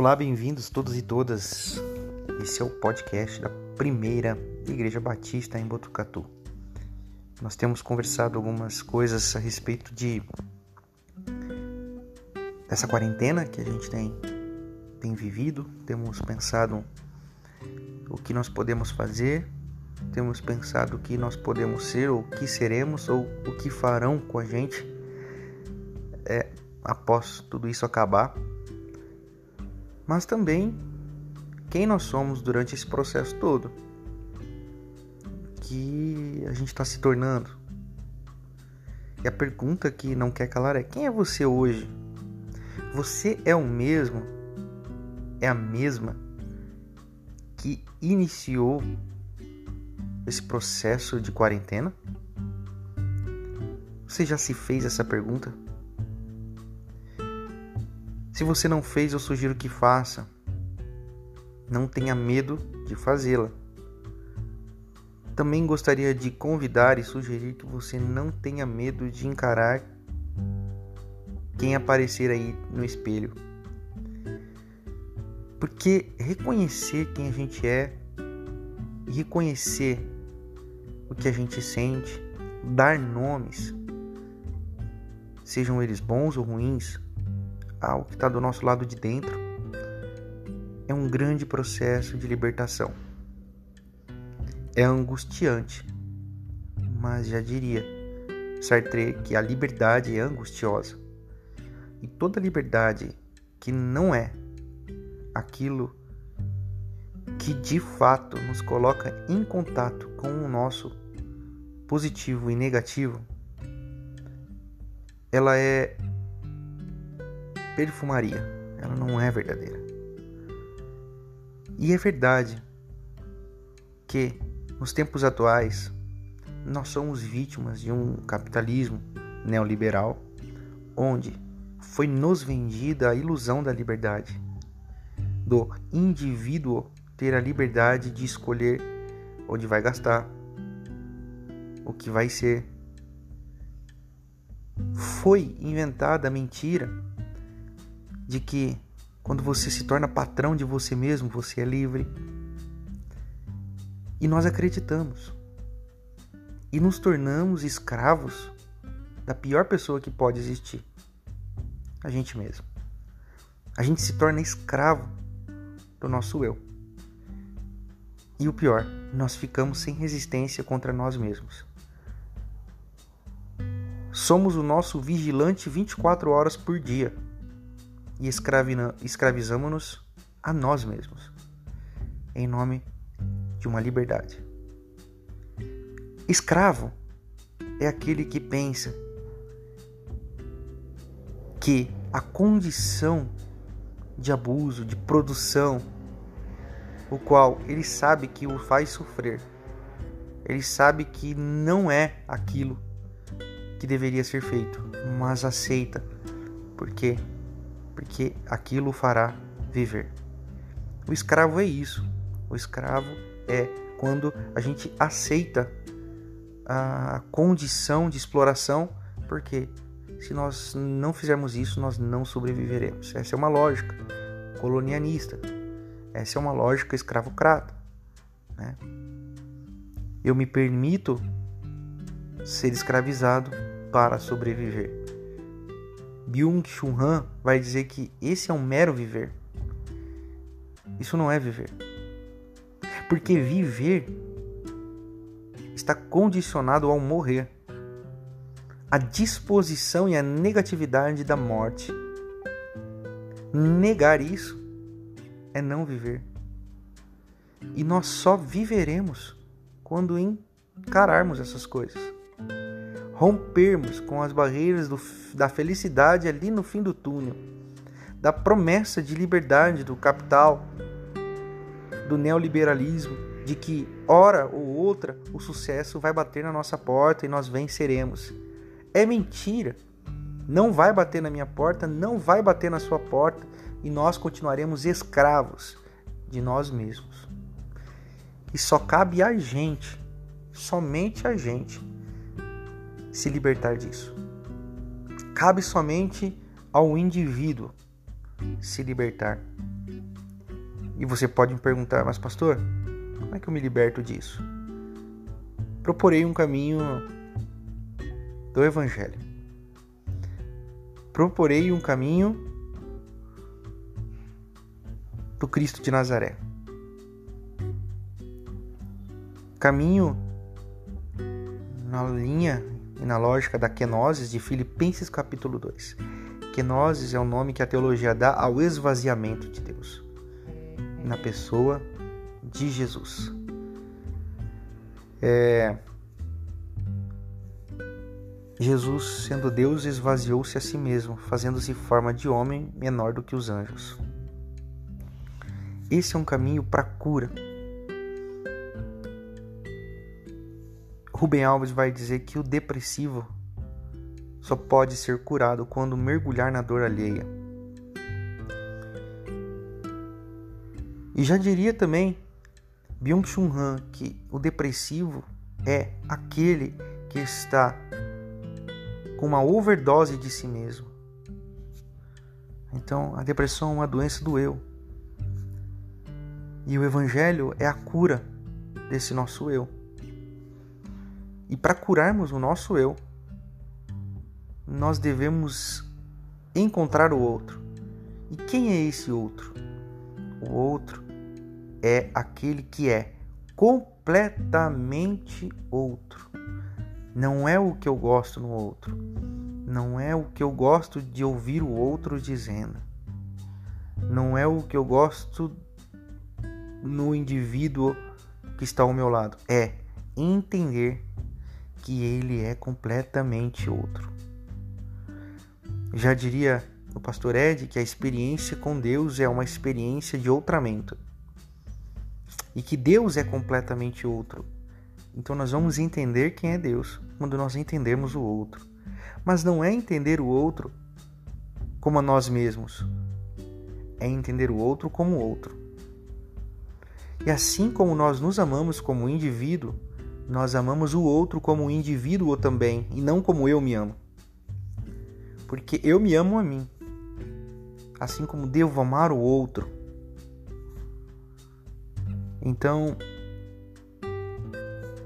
Olá, bem-vindos todos e todas. Esse é o podcast da primeira Igreja Batista em Botucatu. Nós temos conversado algumas coisas a respeito de dessa quarentena que a gente tem, tem vivido, temos pensado o que nós podemos fazer, temos pensado o que nós podemos ser, ou o que seremos, ou o que farão com a gente é, após tudo isso acabar mas também quem nós somos durante esse processo todo. Que a gente está se tornando. E a pergunta que não quer calar é: quem é você hoje? Você é o mesmo? É a mesma que iniciou esse processo de quarentena? Você já se fez essa pergunta? Se você não fez, eu sugiro que faça. Não tenha medo de fazê-la. Também gostaria de convidar e sugerir que você não tenha medo de encarar quem aparecer aí no espelho. Porque reconhecer quem a gente é reconhecer o que a gente sente, dar nomes, sejam eles bons ou ruins, ao que está do nosso lado de dentro, é um grande processo de libertação. É angustiante, mas já diria Sartre que a liberdade é angustiosa. E toda liberdade que não é aquilo que de fato nos coloca em contato com o nosso positivo e negativo, ela é perfumaria. Ela não é verdadeira. E é verdade que nos tempos atuais nós somos vítimas de um capitalismo neoliberal onde foi nos vendida a ilusão da liberdade, do indivíduo ter a liberdade de escolher onde vai gastar, o que vai ser. Foi inventada a mentira de que quando você se torna patrão de você mesmo, você é livre. E nós acreditamos. E nos tornamos escravos da pior pessoa que pode existir: a gente mesmo. A gente se torna escravo do nosso eu. E o pior, nós ficamos sem resistência contra nós mesmos. Somos o nosso vigilante 24 horas por dia e escravizamos-nos a nós mesmos, em nome de uma liberdade. Escravo é aquele que pensa que a condição de abuso, de produção, o qual ele sabe que o faz sofrer, ele sabe que não é aquilo que deveria ser feito, mas aceita, porque porque aquilo fará viver. O escravo é isso. O escravo é quando a gente aceita a condição de exploração, porque se nós não fizermos isso, nós não sobreviveremos. Essa é uma lógica colonialista. Essa é uma lógica escravocrata. Né? Eu me permito ser escravizado para sobreviver. Byung-Chul Han vai dizer que esse é um mero viver. Isso não é viver. Porque viver está condicionado ao morrer. A disposição e a negatividade da morte. Negar isso é não viver. E nós só viveremos quando encararmos essas coisas rompermos com as barreiras do, da felicidade ali no fim do túnel, da promessa de liberdade do capital, do neoliberalismo, de que hora ou outra o sucesso vai bater na nossa porta e nós venceremos. É mentira. Não vai bater na minha porta, não vai bater na sua porta e nós continuaremos escravos de nós mesmos. E só cabe a gente, somente a gente, se libertar disso. Cabe somente ao indivíduo se libertar. E você pode me perguntar, mas pastor, como é que eu me liberto disso? Proporei um caminho do Evangelho. Proporei um caminho do Cristo de Nazaré. Caminho na linha e na lógica da kenosis de Filipenses capítulo 2. Kenosis é o nome que a teologia dá ao esvaziamento de Deus na pessoa de Jesus. É... Jesus, sendo Deus, esvaziou-se a si mesmo, fazendo-se forma de homem menor do que os anjos. Esse é um caminho para cura. Rubem Alves vai dizer que o depressivo só pode ser curado quando mergulhar na dor alheia. E já diria também Byung-Chul Han que o depressivo é aquele que está com uma overdose de si mesmo. Então, a depressão é uma doença do eu. E o evangelho é a cura desse nosso eu. E para curarmos o nosso eu, nós devemos encontrar o outro. E quem é esse outro? O outro é aquele que é completamente outro. Não é o que eu gosto no outro. Não é o que eu gosto de ouvir o outro dizendo. Não é o que eu gosto no indivíduo que está ao meu lado. É entender que ele é completamente outro. Já diria o pastor Ed que a experiência com Deus é uma experiência de outramento. E que Deus é completamente outro. Então nós vamos entender quem é Deus quando nós entendermos o outro. Mas não é entender o outro como a nós mesmos. É entender o outro como outro. E assim como nós nos amamos como indivíduo, nós amamos o outro como indivíduo também, e não como eu me amo porque eu me amo a mim, assim como devo amar o outro. Então,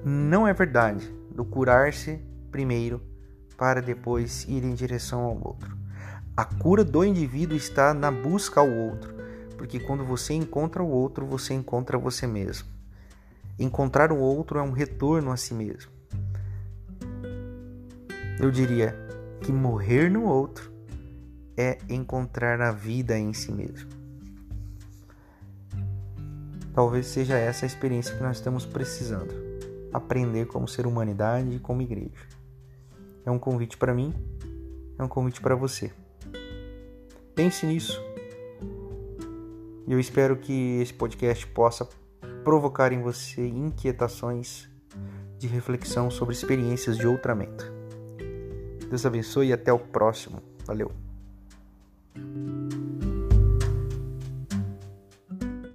não é verdade do curar-se primeiro para depois ir em direção ao outro. A cura do indivíduo está na busca ao outro, porque quando você encontra o outro, você encontra você mesmo. Encontrar o outro é um retorno a si mesmo. Eu diria, que morrer no outro é encontrar a vida em si mesmo. Talvez seja essa a experiência que nós estamos precisando. Aprender como ser humanidade e como igreja. É um convite para mim, é um convite para você. Pense nisso. E eu espero que esse podcast possa provocar em você inquietações de reflexão sobre experiências de outramento. Deus abençoe e até o próximo. Valeu!